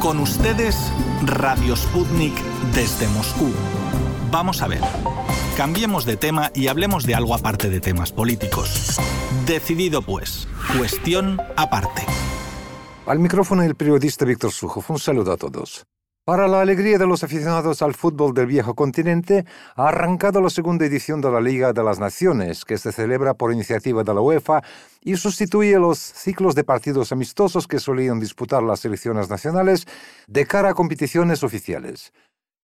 Con ustedes, Radio Sputnik desde Moscú. Vamos a ver. Cambiemos de tema y hablemos de algo aparte de temas políticos. Decidido pues. Cuestión aparte. Al micrófono el periodista Víctor Sujov. Un saludo a todos. Para la alegría de los aficionados al fútbol del viejo continente, ha arrancado la segunda edición de la Liga de las Naciones, que se celebra por iniciativa de la UEFA y sustituye los ciclos de partidos amistosos que solían disputar las selecciones nacionales de cara a competiciones oficiales.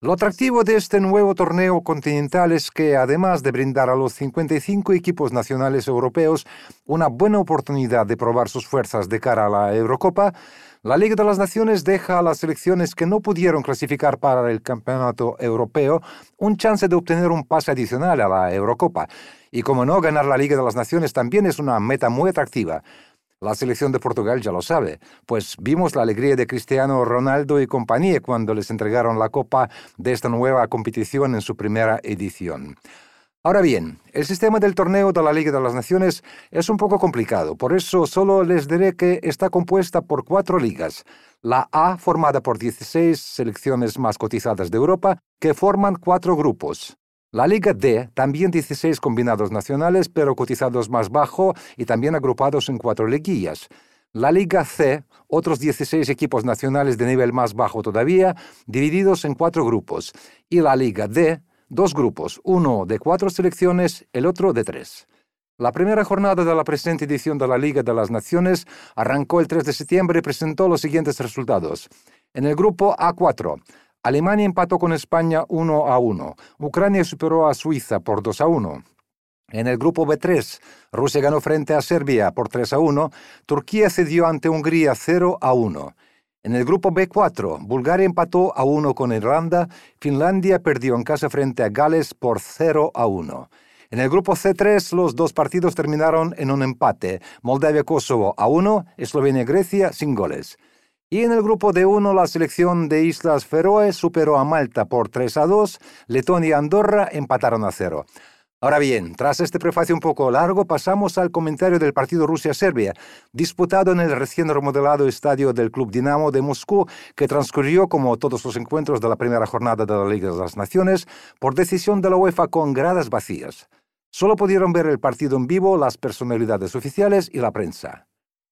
Lo atractivo de este nuevo torneo continental es que, además de brindar a los 55 equipos nacionales europeos una buena oportunidad de probar sus fuerzas de cara a la Eurocopa, la Liga de las Naciones deja a las selecciones que no pudieron clasificar para el Campeonato Europeo un chance de obtener un pase adicional a la Eurocopa. Y como no, ganar la Liga de las Naciones también es una meta muy atractiva. La selección de Portugal ya lo sabe, pues vimos la alegría de Cristiano Ronaldo y compañía cuando les entregaron la copa de esta nueva competición en su primera edición. Ahora bien, el sistema del torneo de la Liga de las Naciones es un poco complicado, por eso solo les diré que está compuesta por cuatro ligas. La A, formada por 16 selecciones más cotizadas de Europa, que forman cuatro grupos. La Liga D, también 16 combinados nacionales, pero cotizados más bajo y también agrupados en cuatro liguillas. La Liga C, otros 16 equipos nacionales de nivel más bajo todavía, divididos en cuatro grupos. Y la Liga D, dos grupos, uno de cuatro selecciones, el otro de tres. La primera jornada de la presente edición de la Liga de las Naciones arrancó el 3 de septiembre y presentó los siguientes resultados. En el grupo A4, Alemania empató con España 1 a 1. Ucrania superó a Suiza por 2 a 1. En el grupo B3, Rusia ganó frente a Serbia por 3 a 1. Turquía cedió ante Hungría 0 a 1. En el grupo B4, Bulgaria empató a 1 con Irlanda, Finlandia perdió en casa frente a Gales por 0 a 1. En el grupo C3 los dos partidos terminaron en un empate, Moldavia-Kosovo a 1, Eslovenia-Grecia sin goles. Y en el grupo D1 la selección de Islas Feroe superó a Malta por 3 a 2, Letonia y Andorra empataron a 0. Ahora bien, tras este prefacio un poco largo, pasamos al comentario del partido Rusia-Serbia, disputado en el recién remodelado estadio del Club Dinamo de Moscú, que transcurrió, como todos los encuentros de la primera jornada de la Liga de las Naciones, por decisión de la UEFA con gradas vacías. Solo pudieron ver el partido en vivo las personalidades oficiales y la prensa.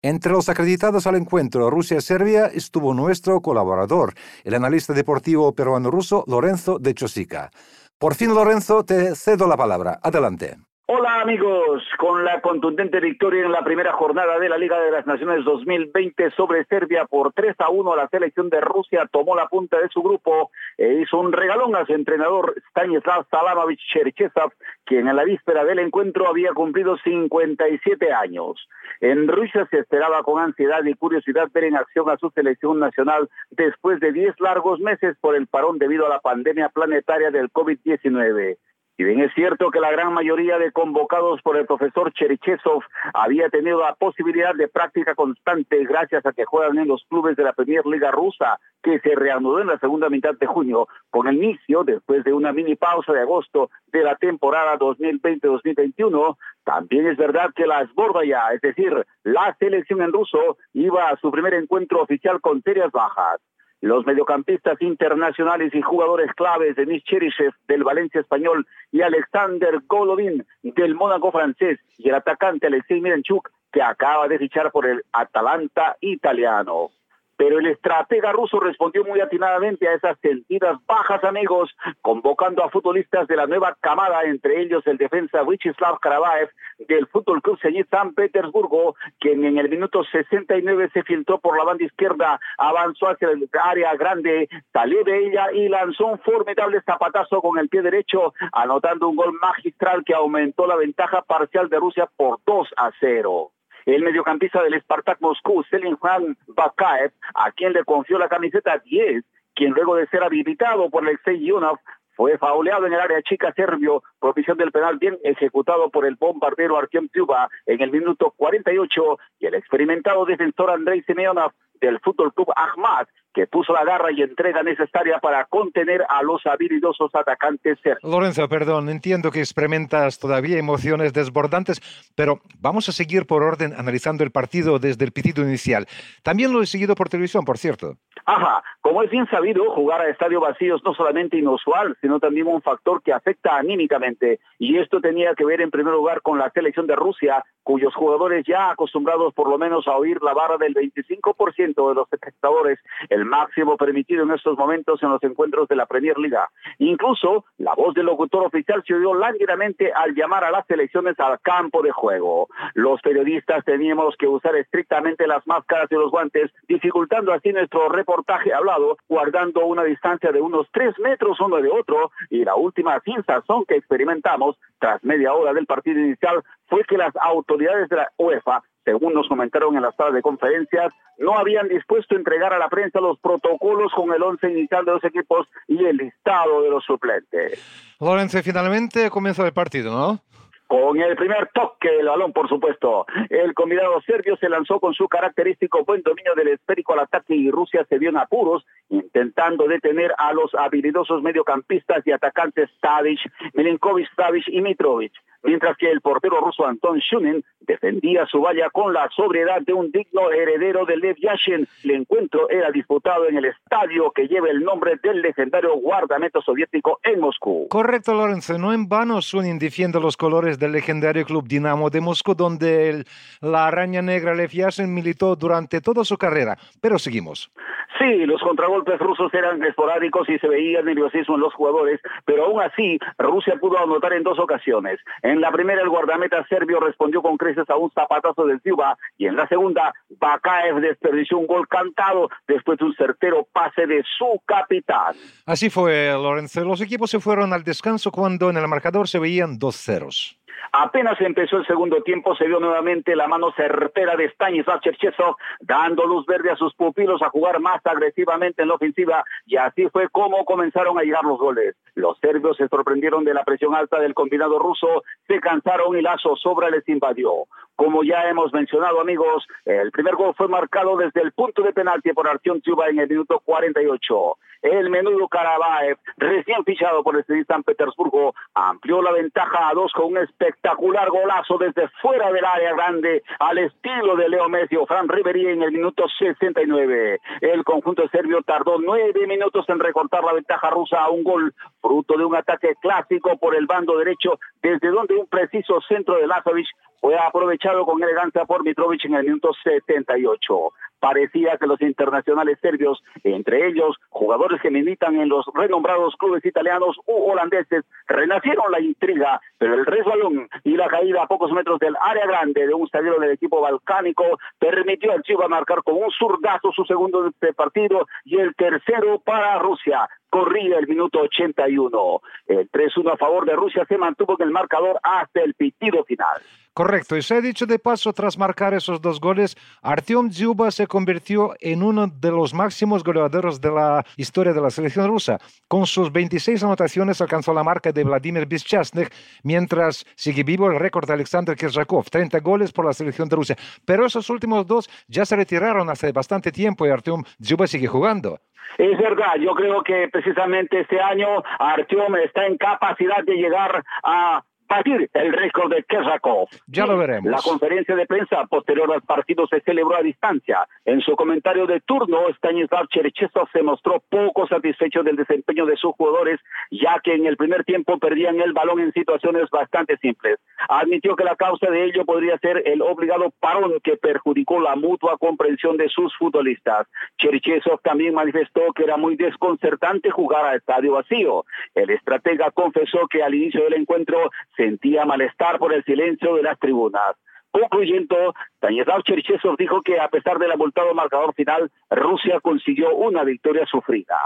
Entre los acreditados al encuentro Rusia-Serbia estuvo nuestro colaborador, el analista deportivo peruano-ruso Lorenzo de Chosica. Por fin, Lorenzo, te cedo la palabra. Adelante. Hola amigos, con la contundente victoria en la primera jornada de la Liga de las Naciones 2020 sobre Serbia por 3 a 1, la selección de Rusia tomó la punta de su grupo e hizo un regalón a su entrenador Stanislav Salamovich Cherchesov, quien en la víspera del encuentro había cumplido 57 años. En Rusia se esperaba con ansiedad y curiosidad ver en acción a su selección nacional después de 10 largos meses por el parón debido a la pandemia planetaria del COVID-19. Y bien es cierto que la gran mayoría de convocados por el profesor Cherichesov había tenido la posibilidad de práctica constante gracias a que juegan en los clubes de la Premier Liga rusa, que se reanudó en la segunda mitad de junio, con el inicio, después de una mini pausa de agosto de la temporada 2020-2021. También es verdad que la ya, es decir, la selección en ruso, iba a su primer encuentro oficial con serias bajas. Los mediocampistas internacionales y jugadores claves de Denis Cherichev del Valencia Español y Alexander Golovin del Mónaco francés y el atacante Alexei Miranchuk que acaba de fichar por el Atalanta italiano pero el estratega ruso respondió muy atinadamente a esas sentidas bajas, amigos, convocando a futbolistas de la nueva camada, entre ellos el defensa Vyacheslav Karavaev del Fútbol Club Zenit San Petersburgo, quien en el minuto 69 se filtró por la banda izquierda, avanzó hacia el área grande, salió de ella y lanzó un formidable zapatazo con el pie derecho, anotando un gol magistral que aumentó la ventaja parcial de Rusia por 2 a 0 el mediocampista del Spartak Moscú, Selimhan Bakaev, a quien le confió la camiseta 10, quien luego de ser habilitado por Alexei Yunov fue fauleado en el área chica serbio, provisión del penal bien ejecutado por el bombardero Artyom Tuba en el minuto 48 y el experimentado defensor Andrei Simeonov del Fútbol Club Ahmad que puso la garra y entrega necesaria para contener a los habilidosos atacantes. Lorenzo, perdón, entiendo que experimentas todavía emociones desbordantes, pero vamos a seguir por orden analizando el partido desde el pitido inicial. También lo he seguido por televisión, por cierto. Ajá, como es bien sabido, jugar a estadio vacío es no solamente inusual, sino también un factor que afecta anímicamente. Y esto tenía que ver en primer lugar con la selección de Rusia, cuyos jugadores ya acostumbrados por lo menos a oír la barra del 25% de los espectadores, el máximo permitido en estos momentos en los encuentros de la Premier Liga. Incluso la voz del locutor oficial se oyó lánguidamente al llamar a las selecciones al campo de juego. Los periodistas teníamos que usar estrictamente las máscaras y los guantes, dificultando así nuestro reportaje hablado, guardando una distancia de unos tres metros uno de otro, y la última sensazón que experimentamos tras media hora del partido inicial fue que las autoridades de la UEFA según nos comentaron en la sala de conferencias, no habían dispuesto a entregar a la prensa los protocolos con el once inicial de los equipos y el listado de los suplentes. Lorenzo, finalmente comienza el partido, ¿no? Con el primer toque del balón, por supuesto. El combinado serbio se lanzó con su característico buen dominio del esférico al ataque y Rusia se vio en apuros, intentando detener a los habilidosos mediocampistas y atacantes Tadic, Milinkovic, Savic y Mitrovic mientras que el portero ruso Anton Shunin defendía su valla con la sobriedad de un digno heredero de Lev Yashin. El encuentro era disputado en el estadio que lleva el nombre del legendario guardameta soviético en Moscú. Correcto, Lorenzo. No en vano Shunin defiende los colores del legendario club Dinamo de Moscú, donde la araña negra Lev Yashin militó durante toda su carrera. Pero seguimos. Sí, los contragolpes rusos eran esporádicos y se veía nerviosismo en los jugadores, pero aún así Rusia pudo anotar en dos ocasiones. En la primera el guardameta serbio respondió con creces a un zapatazo del Ciuba y en la segunda Bakaev desperdició un gol cantado después de un certero pase de su capitán. Así fue, Lorenzo. Los equipos se fueron al descanso cuando en el marcador se veían dos ceros. Apenas empezó el segundo tiempo, se vio nuevamente la mano certera de Stanislav Cherchesov, dando luz verde a sus pupilos a jugar más agresivamente en la ofensiva, y así fue como comenzaron a llegar los goles. Los serbios se sorprendieron de la presión alta del combinado ruso, se cansaron y la zozobra les invadió. Como ya hemos mencionado, amigos, el primer gol fue marcado desde el punto de penalti por Artyom Tsuba en el minuto 48. El menudo Karabaev, recién fichado por el San Petersburgo, amplió la ventaja a dos con un espectacular golazo desde fuera del área grande al estilo de Leo Messi o Fran Riveri en el minuto 69. El conjunto serbio tardó nueve minutos en recortar la ventaja rusa a un gol, fruto de un ataque clásico por el bando derecho, desde donde un preciso centro de Lazovic fue aprovechado con elegancia por Mitrovic en el minuto 78. Parecía que los internacionales serbios, entre ellos jugadores que militan en los renombrados clubes italianos u holandeses, renacieron la intriga, pero el resbalón y la caída a pocos metros del área grande de un zaguero del equipo balcánico permitió al Chiva marcar con un zurdazo su segundo partido y el tercero para Rusia corría el minuto 81. El 3-1 a favor de Rusia se mantuvo en el marcador hasta el pitido final. Correcto, y se ha dicho de paso, tras marcar esos dos goles, Artyom Dzyuba se convirtió en uno de los máximos goleadores de la historia de la selección rusa. Con sus 26 anotaciones alcanzó la marca de Vladimir Bischasnik, mientras sigue vivo el récord de Alexander Kirzhakov, 30 goles por la selección de Rusia. Pero esos últimos dos ya se retiraron hace bastante tiempo y Artyom Dzyuba sigue jugando. Es verdad, yo creo que precisamente este año Artyom está en capacidad de llegar a batir el récord de Kersakov. Ya lo veremos. La conferencia de prensa posterior al partido se celebró a distancia. En su comentario de turno, Stanislav Cherchesov se mostró poco satisfecho del desempeño de sus jugadores, ya que en el primer tiempo perdían el balón en situaciones bastante simples. Admitió que la causa de ello podría ser el obligado parón que perjudicó la mutua comprensión de sus futbolistas. Cherchesov también manifestó que era muy desconcertante jugar a estadio vacío. El estratega confesó que al inicio del encuentro sentía malestar por el silencio de las tribunas. Concluyendo, Stanislav Cherchesov dijo que a pesar del abultado marcador final, Rusia consiguió una victoria sufrida.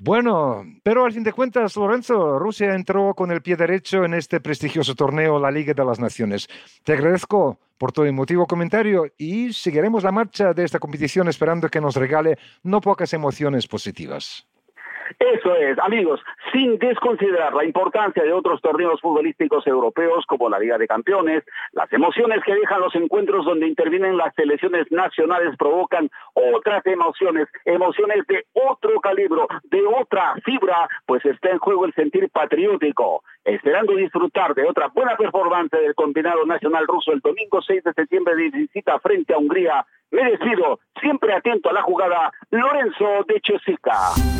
Bueno, pero al fin de cuentas, Lorenzo, Rusia entró con el pie derecho en este prestigioso torneo, la Liga de las Naciones. Te agradezco por tu emotivo comentario y seguiremos la marcha de esta competición esperando que nos regale no pocas emociones positivas. Eso es, amigos, sin desconsiderar la importancia de otros torneos futbolísticos europeos como la Liga de Campeones, las emociones que dejan los encuentros donde intervienen las selecciones nacionales provocan otras emociones, emociones de otro calibre, de otra fibra, pues está en juego el sentir patriótico. Esperando disfrutar de otra buena performance del combinado nacional ruso el domingo 6 de septiembre de visita frente a Hungría, me despido, siempre atento a la jugada, Lorenzo de Chosica.